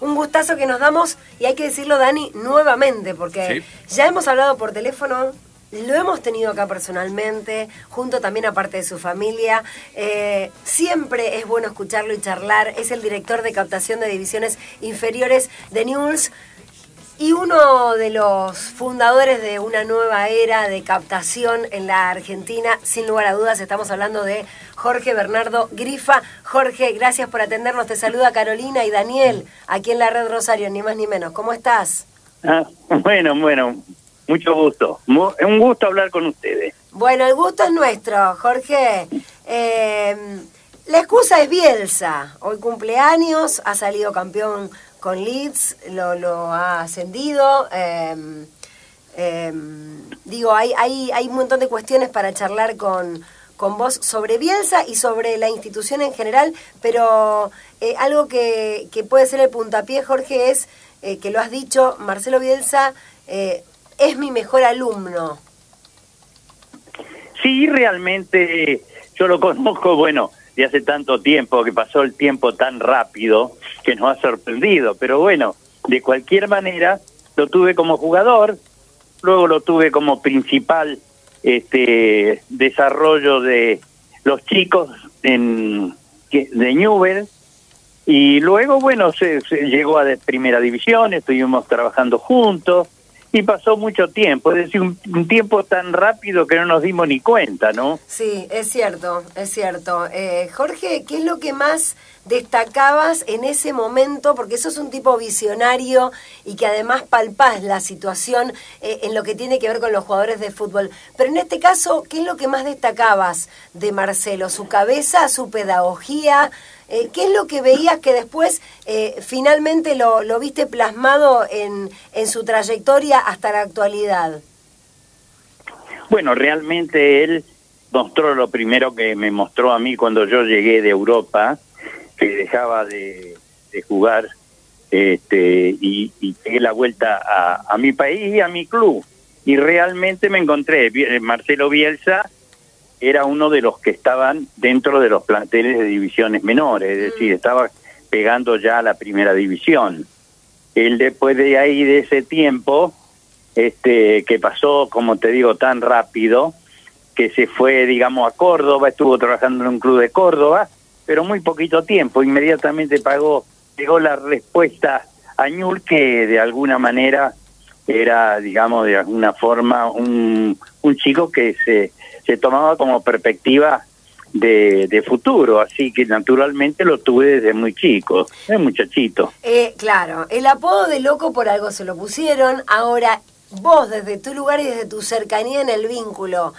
un gustazo que nos damos, y hay que decirlo, Dani, nuevamente, porque ya hemos hablado por teléfono, lo hemos tenido acá personalmente, junto también a parte de su familia. Eh, siempre es bueno escucharlo y charlar. Es el director de captación de divisiones inferiores de News y uno de los fundadores de una nueva era de captación en la Argentina. Sin lugar a dudas, estamos hablando de Jorge Bernardo Grifa. Jorge, gracias por atendernos. Te saluda Carolina y Daniel, aquí en la Red Rosario, ni más ni menos. ¿Cómo estás? Ah, bueno, bueno, mucho gusto. Es un gusto hablar con ustedes. Bueno, el gusto es nuestro, Jorge. Eh, la excusa es Bielsa. Hoy cumpleaños, ha salido campeón con Leeds, lo, ha ascendido. Em, em, digo, hay, hay, hay un montón de cuestiones para charlar con, con vos sobre Bielsa y sobre la institución en general, pero eh, algo que, que, puede ser el puntapié, Jorge, es eh, que lo has dicho, Marcelo Bielsa eh, es mi mejor alumno. Sí, realmente yo lo conozco, bueno, de hace tanto tiempo, que pasó el tiempo tan rápido, que nos ha sorprendido, pero bueno, de cualquier manera, lo tuve como jugador, luego lo tuve como principal este desarrollo de los chicos en de Newell. Y luego bueno se, se llegó a primera división estuvimos trabajando juntos y pasó mucho tiempo, es decir, un, tiempo tan rápido que no nos dimos ni cuenta, ¿no? Sí, es cierto, es cierto. Eh, Jorge, ¿qué es lo que más destacabas en ese momento? Porque sos un tipo visionario y que además palpás la situación eh, en lo que tiene que ver con los jugadores de fútbol. Pero en este caso, ¿qué es lo que más destacabas de Marcelo? ¿Su cabeza, su pedagogía? Eh, ¿Qué es lo que veías que después eh, finalmente lo, viste plasmado en, en su trayectoria hasta la actualidad? Bueno, realmente él mostró lo primero que me mostró a mí cuando yo llegué de Europa, que dejaba de, jugar este, y, y la vuelta a, a mi país y a mi club. Y realmente me encontré, Marcelo Bielsa, era uno de los que estaban dentro de los planteles de divisiones menores, es decir, mm. estaba pegando ya a la primera división. Él después de ahí, de ese tiempo, este, que pasó, como te digo, tan rápido, que se fue, digamos, a Córdoba, estuvo trabajando en un club de Córdoba, pero muy poquito tiempo, inmediatamente pagó, llegó la respuesta a Ñul, que de alguna manera era, digamos, de alguna forma un, un chico que se se tomaba como perspectiva de, de, futuro, así que naturalmente lo tuve desde muy chico, es muchachito. Eh, claro, el apodo de loco por algo se lo pusieron, ahora vos desde tu lugar y desde tu cercanía en el vínculo,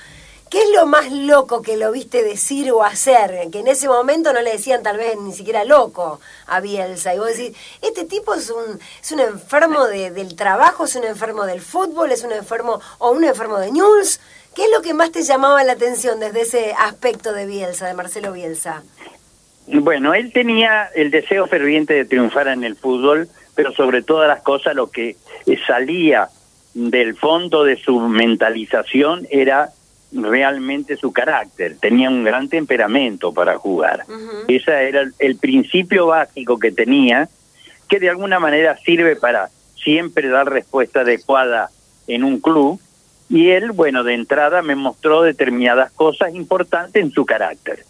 ¿qué es lo más loco que lo viste decir o hacer? Que en ese momento no le decían tal vez ni siquiera loco a Bielsa, y vos decís, este tipo es un, es un enfermo de, del trabajo, es un enfermo del fútbol, es un enfermo o un enfermo de news, ¿Qué es lo que más te llamaba la atención desde ese aspecto de Bielsa, de Marcelo Bielsa? Bueno, él tenía el deseo ferviente de triunfar en el fútbol, pero sobre todas las cosas lo que salía del fondo de su mentalización era realmente su carácter. Tenía un gran temperamento para jugar. Ese era el principio básico que tenía, que de alguna manera sirve para siempre dar respuesta adecuada en un club y él, bueno, de entrada me mostró determinadas cosas importantes en su carácter.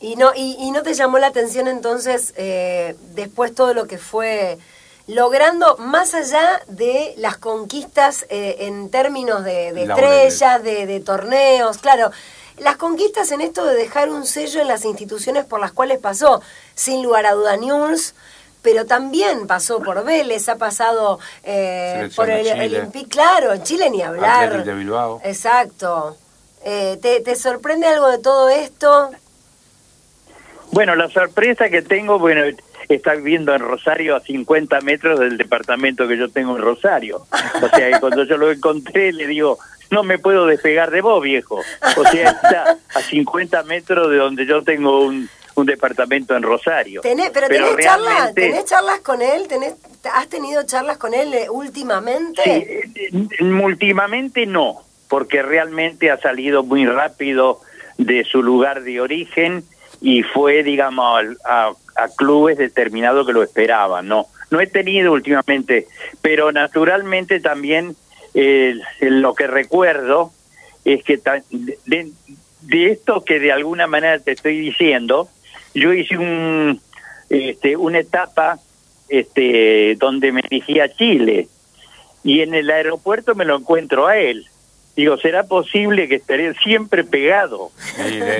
¿Y no, y, no te llamó la atención entonces eh, después todo lo que fue logrando más allá de las conquistas eh, en términos de, estrellas, de, de, torneos, claro, las conquistas en esto de dejar un sello en las instituciones por las cuales pasó, sin lugar a duda News, pero también pasó por Vélez, ha pasado eh, por el Olympique, claro, en Chile ni hablar. de Bilbao. Exacto. Eh, ¿te, ¿Te sorprende algo de todo esto? Bueno, la sorpresa que tengo, bueno, está viviendo en Rosario a 50 metros del departamento que yo tengo en Rosario. O sea, que cuando yo lo encontré le digo, no me puedo despegar de vos, viejo. O sea, está a 50 metros de donde yo tengo un, un departamento en Rosario. pero, tenés, charlas, ¿tenés charlas con él? ¿Tenés, ¿Has tenido charlas con él eh, últimamente? Sí, eh, últimamente no, porque realmente ha salido muy rápido de su lugar de origen y fue, digamos, a, a clubes determinados que lo esperaban, ¿no? no he tenido últimamente, pero naturalmente también eh, lo que recuerdo es que de, de, esto que de alguna manera te estoy diciendo, yo hice un, este, una etapa este, donde me dirigí a Chile y en el aeropuerto me lo encuentro a él. Digo, ¿será posible que estaré siempre pegado?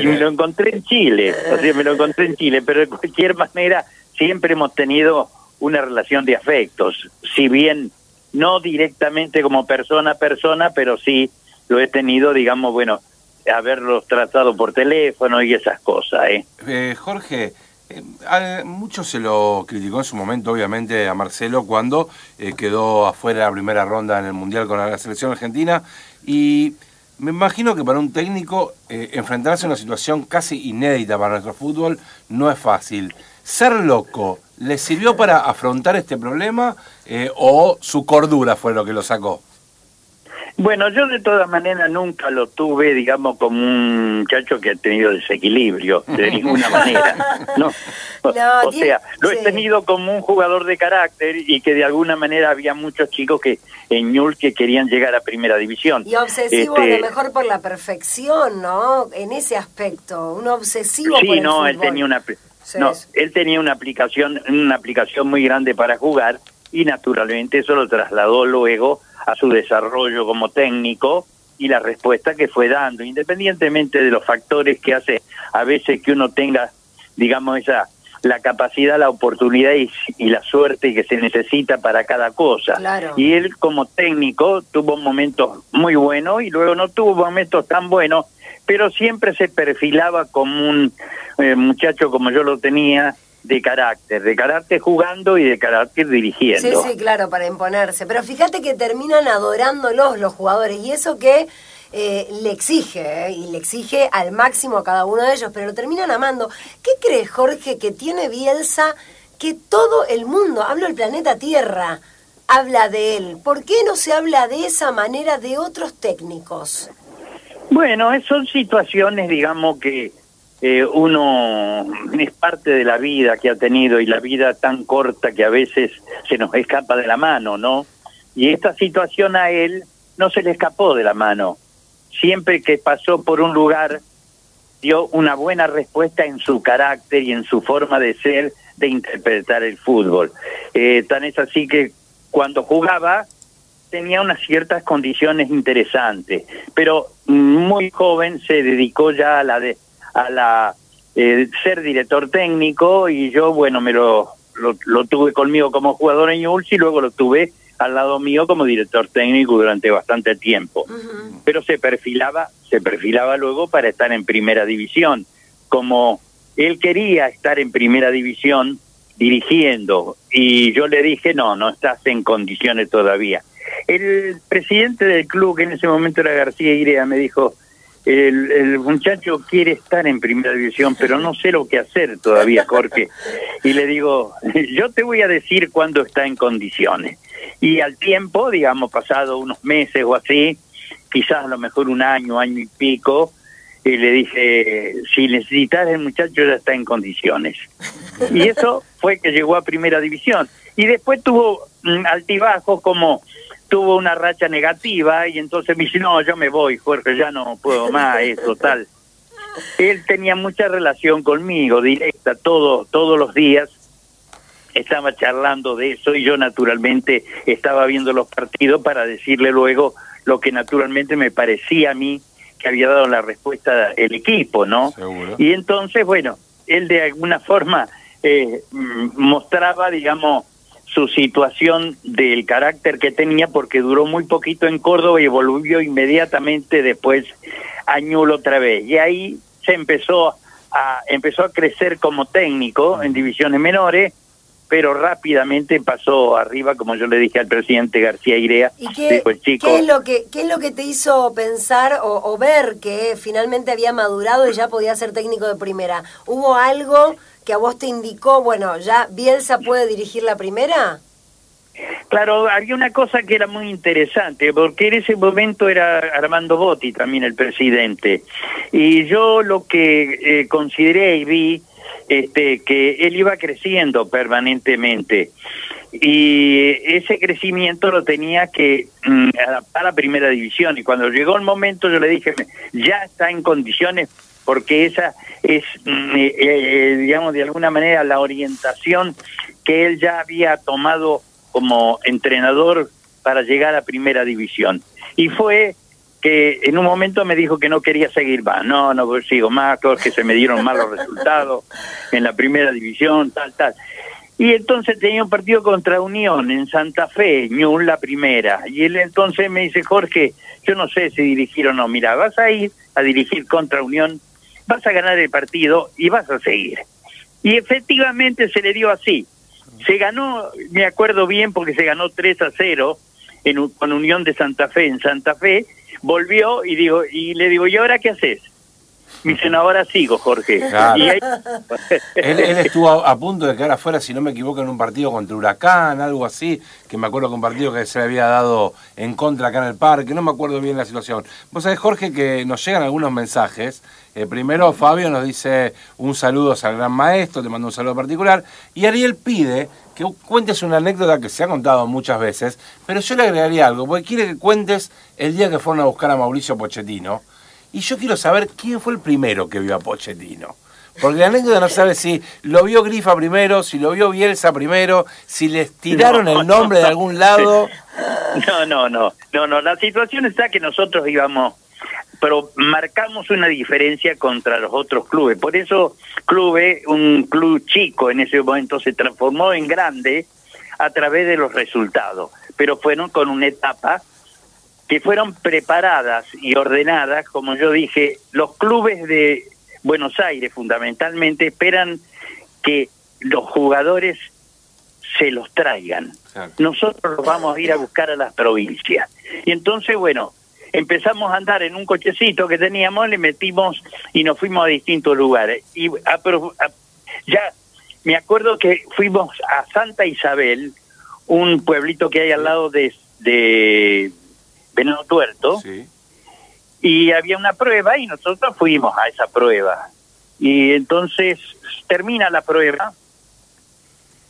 y me lo encontré en Chile, o sea, me lo encontré en Chile, pero de cualquier manera siempre hemos tenido una relación de afectos, si bien no directamente como persona a persona, pero sí lo he tenido, digamos, bueno, haberlos tratado por teléfono y esas cosas. ¿eh? eh Jorge, eh, mucho se lo criticó en su momento, obviamente, a Marcelo cuando eh, quedó afuera de la primera ronda en el Mundial con la selección argentina. Y me imagino que para un técnico enfrentarse a una situación casi inédita para nuestro fútbol no es fácil. Ser loco, ¿le sirvió para afrontar este problema o su cordura fue lo que lo sacó? Bueno, yo de todas maneras nunca lo tuve, digamos, como un muchacho que ha tenido desequilibrio, de ninguna manera. No, o sea, lo he tenido como un jugador de carácter y que de alguna manera había muchos chicos que en Ñul que querían llegar a primera división. Y obsesivo a lo este, mejor por la perfección, ¿no? En ese aspecto, un obsesivo sí, no, él tenía una no, él tenía una aplicación, una aplicación muy grande para jugar y naturalmente eso lo trasladó luego a su desarrollo como técnico y la respuesta que fue dando, independientemente de los factores que hace a veces que uno tenga, digamos, esa la capacidad, la oportunidad y, la suerte que se necesita para cada cosa. Y él como técnico tuvo momentos muy buenos y luego no tuvo momentos tan buenos, pero siempre se perfilaba como un eh, muchacho como yo lo tenía, de carácter, de carácter jugando y de carácter dirigiendo. Sí, sí, claro, para imponerse. Pero fíjate que terminan adorándolos los jugadores y eso que eh, le exige, eh, y le exige al máximo a cada uno de ellos, pero lo terminan amando. ¿Qué crees, Jorge, que tiene Bielsa que todo el mundo, hablo del planeta Tierra, habla de él? ¿Por qué no se habla de esa manera de otros técnicos? Bueno, son situaciones, digamos, que eh, uno es parte de la vida que ha tenido y la vida tan corta que a veces se nos escapa de la mano, ¿no? Y esta situación a él no se le escapó de la mano. Siempre que pasó por un lugar dio una buena respuesta en su carácter y en su forma de ser, de interpretar el fútbol. Eh, tan es así que cuando jugaba tenía unas ciertas condiciones interesantes, pero muy joven se dedicó ya a la de a la eh, ser director técnico y yo, bueno, me lo, lo, tuve conmigo como jugador en Newell's y luego lo tuve al lado mío como director técnico durante bastante tiempo. Pero se perfilaba, se perfilaba luego para estar en primera división. Como él quería estar en primera división dirigiendo y yo le dije, no, no estás en condiciones todavía. El presidente del club, que en ese momento era García Irea, me dijo, el, muchacho quiere estar en primera división, pero no sé lo que hacer todavía, Jorge. Y le digo, yo te voy a decir cuándo está en condiciones. Y al tiempo, digamos, pasado unos meses o así, quizás a lo mejor un año, año y pico, y le dije, si necesitas el muchacho ya está en condiciones. Y eso fue que llegó a primera división. Y después tuvo mm, altibajos como tuvo una racha negativa y entonces me dice, no, yo me voy, Jorge, ya no puedo más, eso, tal. Él tenía mucha relación conmigo, directa, todo, todos los días estaba charlando de eso y yo naturalmente estaba viendo los partidos para decirle luego lo que naturalmente me parecía a mí que había dado la respuesta el equipo, ¿no? Y entonces, bueno, él de alguna forma eh, mostraba, digamos, su situación del carácter que tenía porque duró muy poquito en Córdoba y volvió inmediatamente después a Ñul otra vez. Y ahí se empezó a, empezó a crecer como técnico en divisiones menores, pero rápidamente pasó arriba, como yo le dije al presidente García Irea. ¿Y qué, ¿qué es, lo que, qué es lo que te hizo pensar o, o ver que finalmente había madurado y ya podía ser técnico de primera? ¿Hubo algo que a vos te indicó, bueno, ya Bielsa puede dirigir la primera? Claro, había una cosa que era muy interesante, porque en ese momento era Armando Botti también el presidente, y yo lo que eh, consideré y vi este, que él iba creciendo permanentemente. y ese crecimiento lo tenía que mm, adaptar a primera división y cuando llegó el momento yo le dije ya está en condiciones porque esa es mm, eh, eh, digamos de alguna manera la orientación que él ya había tomado como entrenador para llegar a primera división y fue que en un momento me dijo que no quería seguir más no no sigo más que se me dieron malos resultados en la primera división tal tal y entonces tenía un partido contra Unión en Santa Fe, Ñul la primera. Y él entonces me dice, Jorge, yo no sé si dirigir o no. Mira, vas a ir a dirigir contra Unión, vas a ganar el partido y vas a seguir. Y efectivamente se le dio así. Se ganó, me acuerdo bien, porque se ganó 3 a 0 en, con Unión de Santa Fe en Santa Fe. Volvió y, digo, y le digo, ¿y ahora qué haces? Me dicen, ahora sigo, Jorge. él, estuvo a, punto de quedar afuera, si no me equivoco, en un partido contra Huracán, algo así, que me acuerdo que un partido que se le había dado en contra acá en el parque, no me acuerdo bien la situación. Vos sabés, Jorge, que nos llegan algunos mensajes. Eh, primero, Fabio nos dice un saludo al gran maestro, te mando un saludo particular. Y Ariel pide que cuentes una anécdota que se ha contado muchas veces, pero yo le agregaría algo, porque quiere que cuentes el día que fueron a buscar a Mauricio Pochettino y yo quiero saber quién fue el primero que vio a Pochettino. Porque la anécdota no sabe si lo vio Grifa primero, si lo vio Bielsa primero, si les tiraron el nombre de algún lado. No, no, no, no, no. La situación está que nosotros íbamos, pero marcamos una diferencia contra los otros clubes. Por eso Clube, un club chico en ese momento, se transformó en grande a través de los resultados. Pero fueron con una etapa que fueron preparadas y ordenadas, como yo dije, los clubes de Buenos Aires fundamentalmente esperan que los jugadores se los traigan. Nosotros los vamos a ir a buscar a las provincias. Y entonces, bueno, empezamos a andar en un cochecito que teníamos, le metimos y nos fuimos a distintos lugares. Y ya me acuerdo que fuimos a Santa Isabel, un pueblito que hay al lado de, de Veneno Tuerto, y había una prueba y nosotros fuimos a esa prueba. Y entonces termina la prueba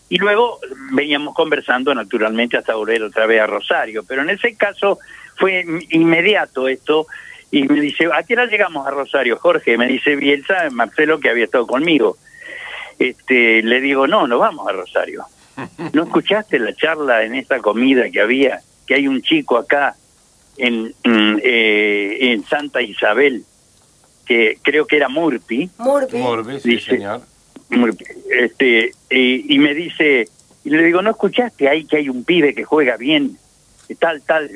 y luego veníamos conversando naturalmente hasta volver otra vez a Rosario, pero en ese caso fue inmediato esto y me dice, ¿a qué hora llegamos a Rosario, Jorge? Me dice Bielsa, Marcelo, que había estado conmigo. Este, le digo, no, no vamos a Rosario. ¿No escuchaste la charla en esta comida que había? Que hay un chico acá en, eh, en Santa Isabel, que creo que era Murphy. Murphy, sí, señor. este, y me dice, y le digo, ¿no escuchaste ahí que hay un pibe que juega bien? Tal, tal.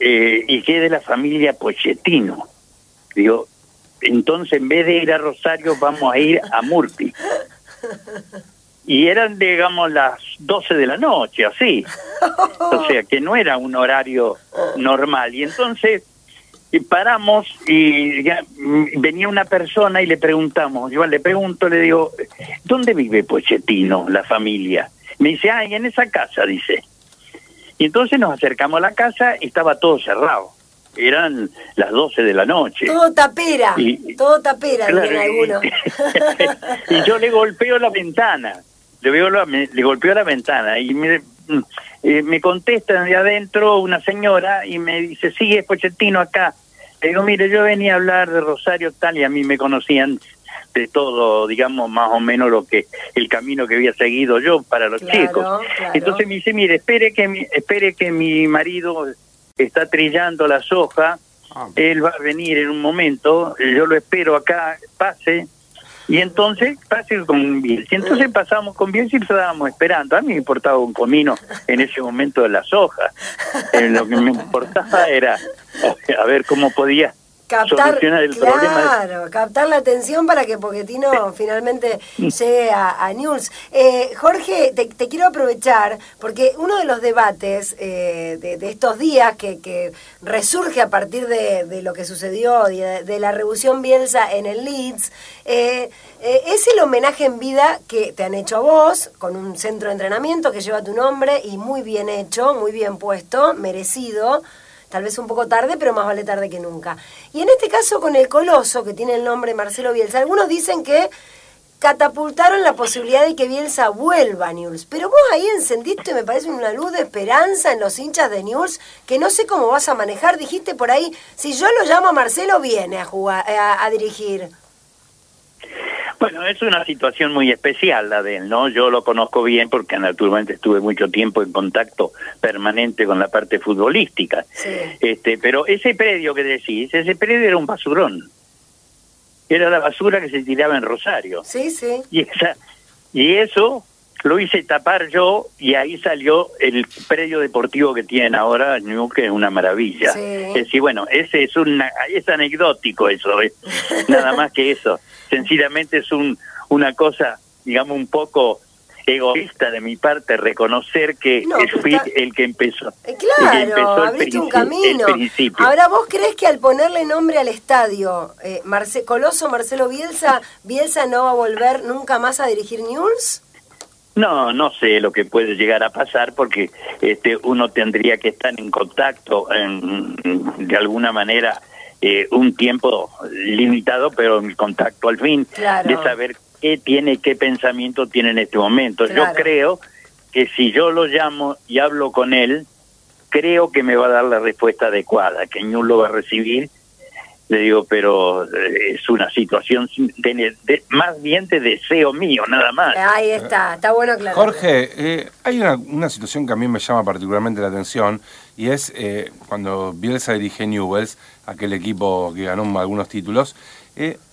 Eh, y que es de la familia Pochettino. Digo, entonces en vez de ir a Rosario vamos a ir a Murphy. y eran, digamos, las 12 de la noche, así. O sea, que no era un horario normal. Y entonces y paramos y venía una persona y le preguntamos, yo le pregunto, le digo, ¿dónde vive Pochettino, la familia? Me dice, ah, en esa casa, dice. Y entonces nos acercamos a la casa y estaba todo cerrado. Eran las 12 de la noche. Todo tapera, todo tapera, algunos. y yo le golpeo la ventana le, veo le golpeó la ventana y me, mm, eh, me contesta de adentro una señora y me dice, sí, es Pochettino acá. Le digo, mire, yo venía a hablar de Rosario tal y a mí me conocían de todo, digamos, más o menos lo que el camino que había seguido yo para los chicos. Entonces me dice, mire, espere que mi, espere que mi marido está trillando la soja, ah. él va a venir en un momento, yo lo espero acá, pase, y entonces pasé con Bielsa. Y entonces pasamos con Bielsa y estábamos esperando. A mí me importaba un comino en ese momento de las hojas. Eh, lo que me importaba era a ver cómo podía captar, claro, captar la atención para que Poquetino finalmente llegue a, a News. Eh, Jorge, te, quiero aprovechar porque uno de los debates eh, de, estos días que, que, resurge a partir de, lo que sucedió, de, la revolución Bielsa en el Leeds, eh, es el homenaje en vida que te han hecho a vos, con un centro de entrenamiento que lleva tu nombre y muy bien hecho, muy bien puesto, merecido tal vez un poco tarde, pero más vale tarde que nunca. Y en este caso con el Coloso, que tiene el nombre Marcelo Bielsa, algunos dicen que catapultaron la posibilidad de que Bielsa vuelva a News. Pero vos ahí encendiste, me parece, una luz de esperanza en los hinchas de News que no sé cómo vas a manejar. Dijiste por ahí, si yo lo llamo a Marcelo, viene a, jugar, a dirigir. Bueno, es una situación muy especial la de él, ¿no? Yo lo conozco bien porque naturalmente estuve mucho tiempo en contacto permanente con la parte futbolística. Este, pero ese predio que decís, ese predio era un basurón. Era la basura que se tiraba en Rosario. Sí, sí. Y esa y eso lo hice tapar yo y ahí salió el predio deportivo que tienen ahora, que es una maravilla. Es decir, bueno, ese es un es anecdótico eso, ¿eh? nada más que eso. Sencillamente es un una cosa, digamos, un poco egoísta de mi parte reconocer que fui el que empezó. Eh, claro, abriste un camino. Ahora, ¿vos crees que al ponerle nombre al estadio, eh, Coloso Marcelo Bielsa, Bielsa no va a volver nunca más a dirigir News? No, no sé lo que puede llegar a pasar porque este uno tendría que estar en contacto en, de alguna manera eh, un tiempo limitado, pero en contacto al fin de saber qué tiene, qué pensamiento tiene en este momento. Yo creo que si yo lo llamo y hablo con él, creo que me va a dar la respuesta adecuada, que Ñu lo va a recibir le digo, pero eh, es una situación de, más bien de deseo mío, nada más. Ahí está, está bueno claro. Jorge, eh, hay una, una, situación que a mí me llama particularmente la atención y es eh, cuando Bielsa dirige Newells, aquel equipo que ganó algunos títulos,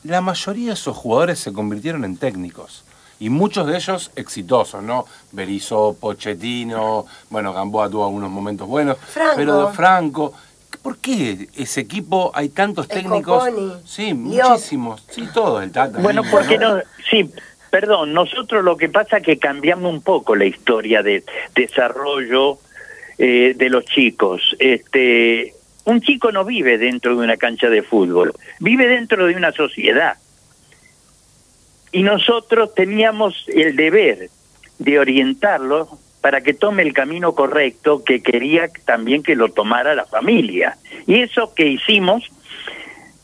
la mayoría de esos jugadores se convirtieron en técnicos. Y muchos de ellos exitosos, ¿no? Berizzo, Pochettino, bueno, Gamboa tuvo algunos momentos buenos, pero Franco, ¿Por qué ese equipo hay tantos técnicos? Sí, muchísimos. Sí, todo el Tata. Bueno, porque no, sí, perdón, nosotros lo que pasa es que cambiamos un poco la historia de desarrollo eh, de los chicos. Este, un chico no vive dentro de una cancha de fútbol, vive dentro de una sociedad. Y nosotros teníamos el deber de orientarlo para que tome el camino correcto que quería también que lo tomara la familia. Y eso que hicimos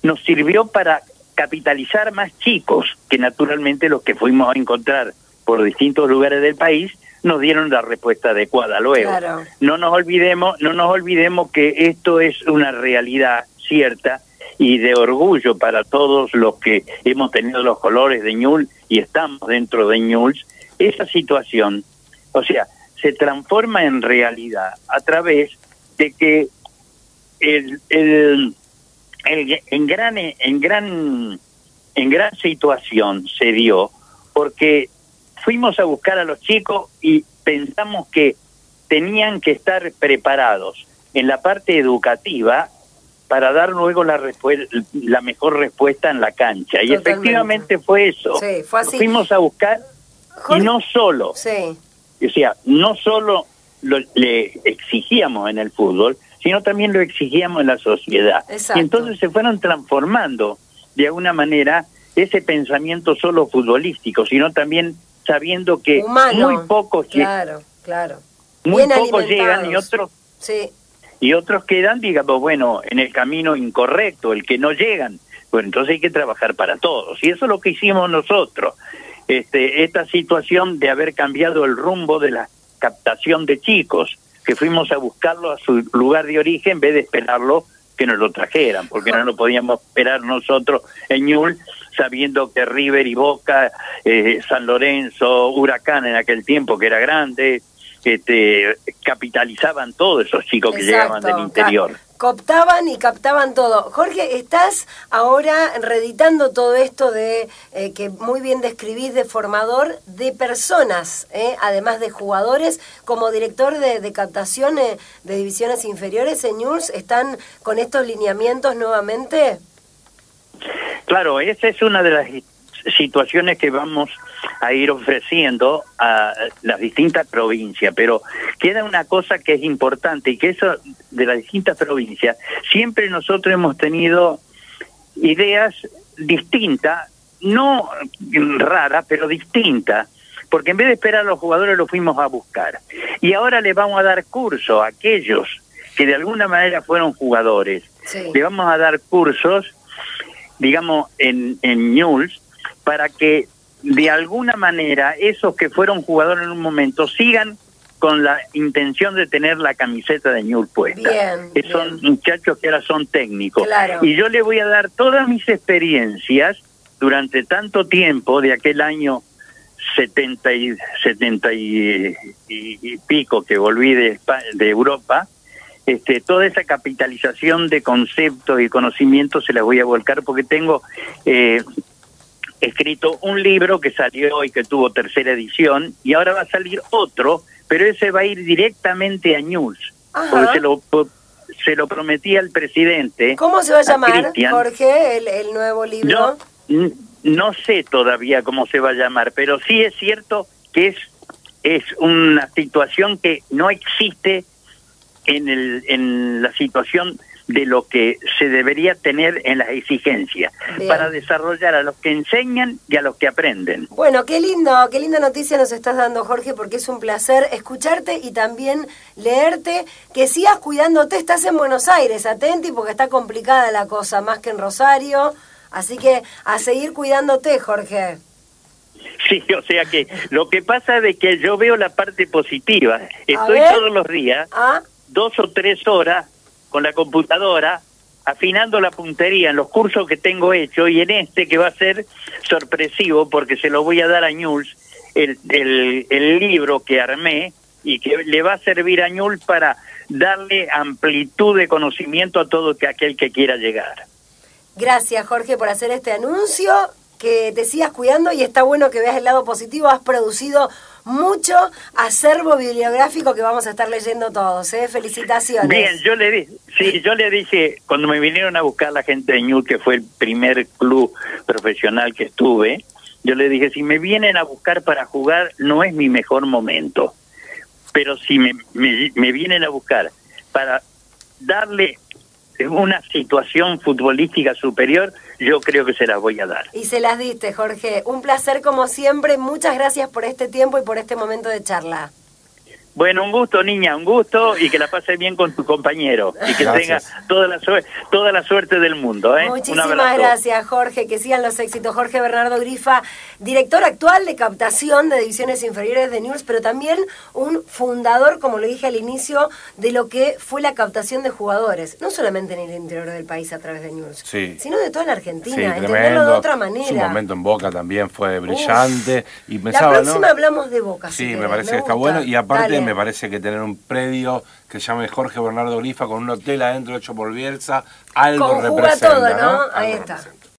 nos sirvió para capitalizar más chicos, que naturalmente los que fuimos a encontrar por distintos lugares del país nos dieron la respuesta adecuada luego. No nos olvidemos, no nos olvidemos que esto es una realidad cierta y de orgullo para todos los que hemos tenido los colores de Ñul y estamos dentro de Ñul, esa situación, o sea, se transforma en realidad a través de que el, el, en gran en gran en gran situación se dio porque fuimos a buscar a los chicos y pensamos que tenían que estar preparados en la parte educativa para dar luego la la mejor respuesta en la cancha. Y efectivamente fue eso. Fuimos a buscar y no solo. Sí. O sea, no solo lo, le exigíamos en el fútbol, sino también lo exigíamos en la sociedad. Y entonces se fueron transformando de alguna manera ese pensamiento solo futbolístico, sino también sabiendo que muy pocos claro, claro. muy pocos llegan y otros sí. y otros quedan, digamos, bueno, en el camino incorrecto, el que no llegan. Bueno, entonces hay que trabajar para todos. Y eso es lo que hicimos nosotros este, esta situación de haber cambiado el rumbo de la captación de chicos, que fuimos a buscarlo a su lugar de origen en vez de esperarlo que nos lo trajeran, porque no lo podíamos esperar nosotros en Ñul, sabiendo que River y Boca, eh, San Lorenzo, Huracán en aquel tiempo que era grande, este, capitalizaban todos esos chicos que llegaban del interior. Cooptaban y captaban todo. Jorge, estás ahora reeditando todo esto de eh, que muy bien describís de formador de personas, eh, además de jugadores, como director de, de captación eh, de divisiones inferiores en News, ¿están con estos lineamientos nuevamente? Claro, esa es una de las situaciones que vamos a ir ofreciendo a las distintas provincias, pero queda una cosa que es importante y que eso de las distintas provincias, siempre nosotros hemos tenido ideas distintas, no raras, pero distintas, porque en vez de esperar a los jugadores los fuimos a buscar. Y ahora le vamos a dar curso a aquellos que de alguna manera fueron jugadores. Le vamos a dar cursos, digamos, en, en News, para que de alguna manera esos que fueron jugadores en un momento sigan con la intención de tener la camiseta de Ñul puesta. Bien, que son muchachos que ahora son técnicos. Claro. Y yo le voy a dar todas mis experiencias durante tanto tiempo, de aquel año 70 y, 70 y, y- y pico que volví de Europa, este, toda esa capitalización de conceptos y conocimientos se las voy a volcar porque tengo eh, escrito un libro que salió y que tuvo tercera edición y ahora va a salir otro, pero ese va a ir directamente a News, Ajá. porque se lo, se lo prometí al presidente. ¿Cómo se va a llamar. Jorge, el, el nuevo libro? No, no sé todavía cómo se va a llamar, pero sí es cierto que es, es una situación que no existe en, el, en la situación de lo que se debería tener en las exigencias Bien. para desarrollar a los que enseñan y a los que aprenden. Bueno, qué lindo, qué linda noticia nos estás dando, Jorge, porque es un placer escucharte y también leerte. Que sigas cuidándote, estás en Buenos Aires, atenti, porque está complicada la cosa, más que en Rosario. Así que a seguir cuidándote, Jorge. Sí, o sea que lo que pasa es de que yo veo la parte positiva. Estoy todos los días ¿Ah? Dos o tres horas con la computadora afinando la puntería en los cursos que tengo hecho y en este que va a ser sorpresivo porque se lo voy a dar a Ñuls el, el, el libro que armé y que le va a servir a Ñuls para darle amplitud de conocimiento a todo que aquel que quiera llegar. Gracias, Jorge, por hacer este anuncio. Que te sigas cuidando y está bueno que veas el lado positivo. Has producido mucho acervo bibliográfico que vamos a estar leyendo todos. ¿eh? Felicitaciones. Bien, yo le di, sí, yo le dije cuando me vinieron a buscar la gente de Ñul, que fue el primer club profesional que estuve, yo le dije si me vienen a buscar para jugar no es mi mejor momento, pero si me, me, me vienen a buscar para darle una situación futbolística superior, yo creo que se las voy a dar. Y se las diste, Jorge. Un placer como siempre. Muchas gracias por este tiempo y por este momento de charla. Bueno, un gusto, niña, un gusto y que la pases bien con tu compañero y que Gracias. tenga toda la, suerte toda la suerte del mundo. ¿eh? Muchísimas gracias, Jorge. Que sigan los éxitos. Jorge Bernardo Grifa, director actual de captación de divisiones inferiores de News, pero también un fundador, como lo dije al inicio, de lo que fue la captación de jugadores. No solamente en el interior del país a través de News, Sí. sino de toda la Sí, Argentina. entenderlo tremendo. de otra manera. Su momento en Boca también fue brillante. y la pensaba, próxima ¿no? hablamos de Boca. si Sí, me querés, parece que está bueno. Y aparte Dale. Me parece que tener un predio que se llame Jorge Bernardo Grifa con un hotel adentro hecho por Bielsa, algo Conjuga representa, todo, ¿no? ¿no? Ahí está. representa.